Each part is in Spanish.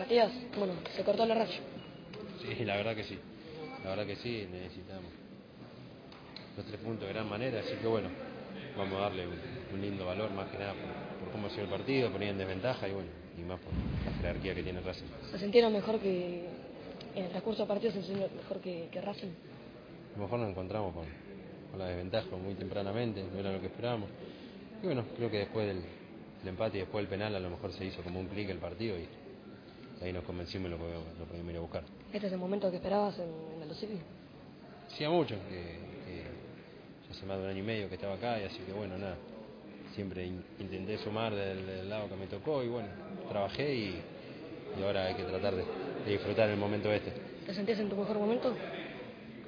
Matías, bueno, se cortó la racha. Sí, la verdad que sí. La verdad que sí, necesitamos los tres puntos de gran manera, así que bueno, vamos a darle un, un lindo valor más que nada por, por cómo ha sido el partido, ponía en desventaja y bueno, y más por la jerarquía que tiene Racing. ¿Se sintieron mejor que en el transcurso del partido se sintieron mejor que, que Racing? A lo mejor nos encontramos con, con la desventaja muy tempranamente, no era lo que esperábamos. Y bueno, creo que después del, del empate y después del penal a lo mejor se hizo como un clic el partido y ahí nos convencimos y lo podíamos, lo podíamos ir a buscar. ¿Este es el momento que esperabas en, en el City? Sí, a mucho, que, que ya hace más de un año y medio que estaba acá y así que bueno, nada, siempre in- intenté sumar del, del lado que me tocó y bueno, trabajé y, y ahora hay que tratar de, de disfrutar el momento este. ¿Te sentías en tu mejor momento?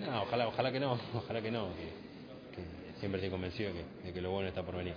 No, ojalá, ojalá que no, ojalá que no, que, que siempre estoy convencido que, de que lo bueno está por venir.